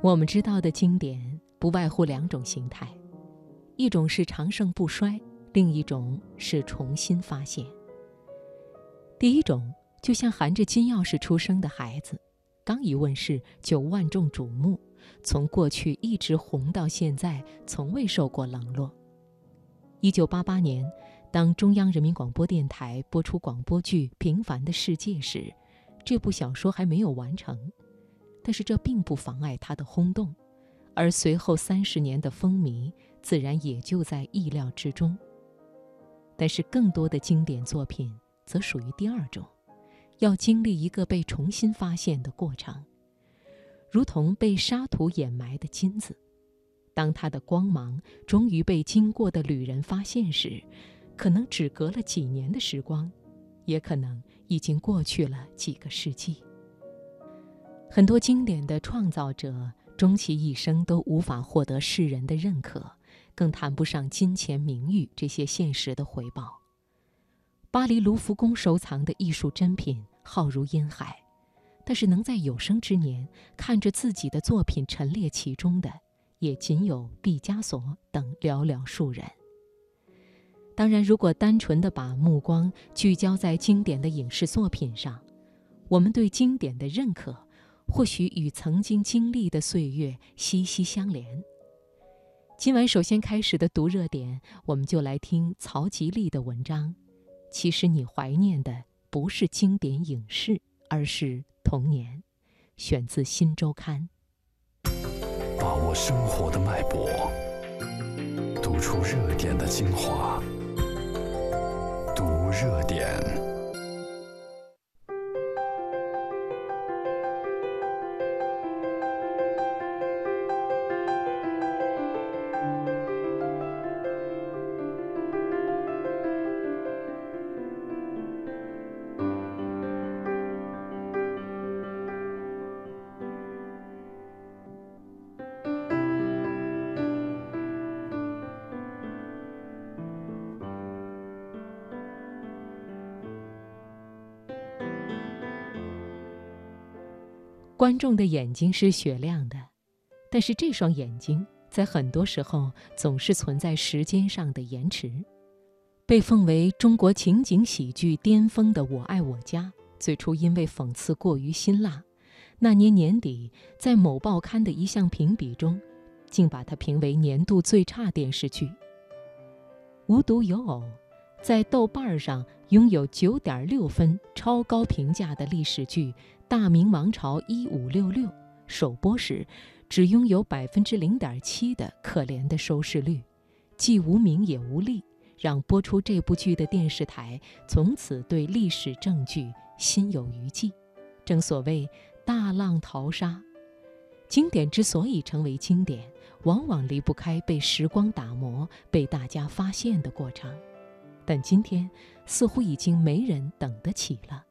我们知道的经典不外乎两种形态，一种是长盛不衰，另一种是重新发现。第一种就像含着金钥匙出生的孩子，刚一问世就万众瞩目，从过去一直红到现在，从未受过冷落。一九八八年，当中央人民广播电台播出广播剧《平凡的世界》时，这部小说还没有完成，但是这并不妨碍它的轰动，而随后三十年的风靡，自然也就在意料之中。但是更多的经典作品则属于第二种，要经历一个被重新发现的过程，如同被沙土掩埋的金子，当它的光芒终于被经过的旅人发现时，可能只隔了几年的时光，也可能。已经过去了几个世纪，很多经典的创造者终其一生都无法获得世人的认可，更谈不上金钱、名誉这些现实的回报。巴黎卢浮宫收藏的艺术珍品浩如烟海，但是能在有生之年看着自己的作品陈列其中的，也仅有毕加索等寥寥数人。当然，如果单纯的把目光聚焦在经典的影视作品上，我们对经典的认可，或许与曾经经历的岁月息息相连。今晚首先开始的读热点，我们就来听曹吉利的文章。其实你怀念的不是经典影视，而是童年。选自《新周刊》。把握生活的脉搏，读出热点的精华。读热点。观众的眼睛是雪亮的，但是这双眼睛在很多时候总是存在时间上的延迟。被奉为中国情景喜剧巅峰的《我爱我家》，最初因为讽刺过于辛辣，那年年底在某报刊的一项评比中，竟把它评为年度最差电视剧。无独有偶，在豆瓣上拥有九点六分超高评价的历史剧。大明王朝一五六六首播时，只拥有百分之零点七的可怜的收视率，既无名也无利，让播出这部剧的电视台从此对历史证据心有余悸。正所谓大浪淘沙，经典之所以成为经典，往往离不开被时光打磨、被大家发现的过程。但今天似乎已经没人等得起了。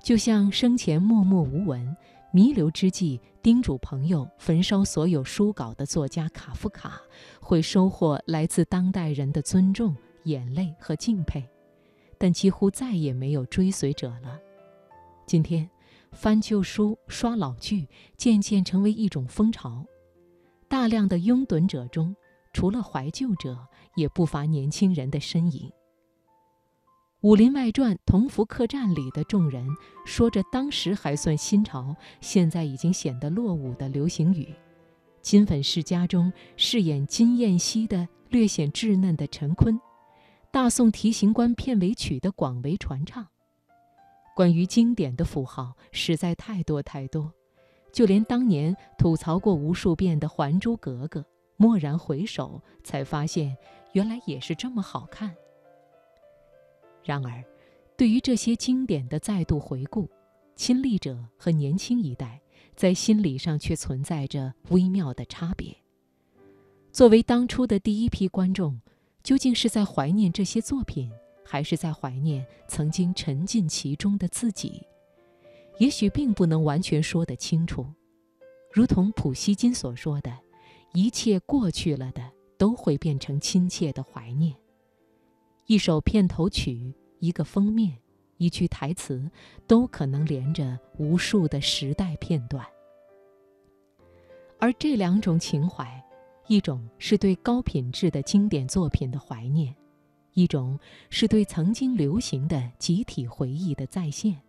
就像生前默默无闻、弥留之际叮嘱朋友焚烧所有书稿的作家卡夫卡，会收获来自当代人的尊重、眼泪和敬佩，但几乎再也没有追随者了。今天，翻旧书、刷老剧渐渐成为一种风潮，大量的拥趸者中，除了怀旧者，也不乏年轻人的身影。《武林外传·同福客栈》里的众人说着当时还算新潮，现在已经显得落伍的流行语。《金粉世家》中饰演金燕西的略显稚嫩的陈坤，《大宋提刑官》片尾曲的广为传唱。关于经典的符号实在太多太多，就连当年吐槽过无数遍的《还珠格格》，蓦然回首才发现，原来也是这么好看。然而，对于这些经典的再度回顾，亲历者和年轻一代在心理上却存在着微妙的差别。作为当初的第一批观众，究竟是在怀念这些作品，还是在怀念曾经沉浸其中的自己？也许并不能完全说得清楚。如同普希金所说的：“一切过去了的，都会变成亲切的怀念。”一首片头曲，一个封面，一句台词，都可能连着无数的时代片段。而这两种情怀，一种是对高品质的经典作品的怀念，一种是对曾经流行的集体回忆的再现，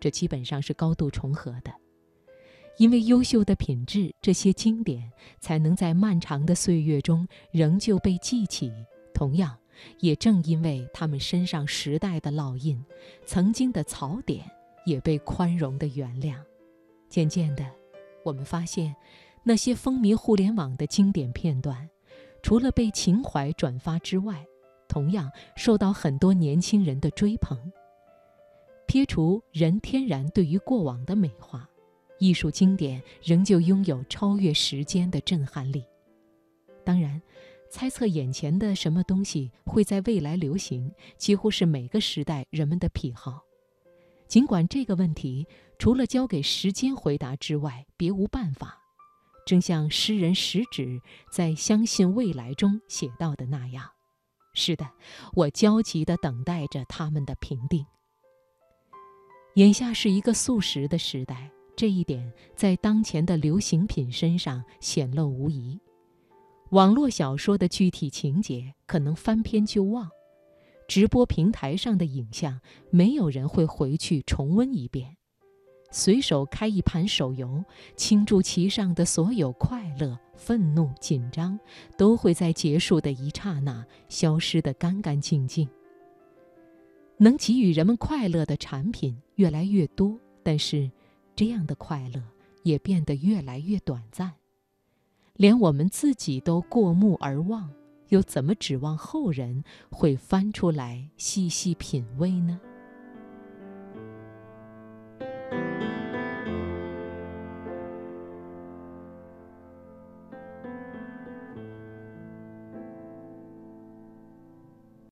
这基本上是高度重合的。因为优秀的品质，这些经典才能在漫长的岁月中仍旧被记起。同样，也正因为他们身上时代的烙印，曾经的槽点也被宽容的原谅。渐渐的，我们发现，那些风靡互联网的经典片段，除了被情怀转发之外，同样受到很多年轻人的追捧。撇除人天然对于过往的美化。艺术经典仍旧拥有超越时间的震撼力。当然，猜测眼前的什么东西会在未来流行，几乎是每个时代人们的癖好。尽管这个问题除了交给时间回答之外别无办法，正像诗人食指在《相信未来》中写到的那样：“是的，我焦急地等待着他们的评定。”眼下是一个素食的时代。这一点在当前的流行品身上显露无遗。网络小说的具体情节可能翻篇就忘，直播平台上的影像没有人会回去重温一遍。随手开一盘手游，倾注其上的所有快乐、愤怒、紧张，都会在结束的一刹那消失得干干净净。能给予人们快乐的产品越来越多，但是。这样的快乐也变得越来越短暂，连我们自己都过目而忘，又怎么指望后人会翻出来细细品味呢？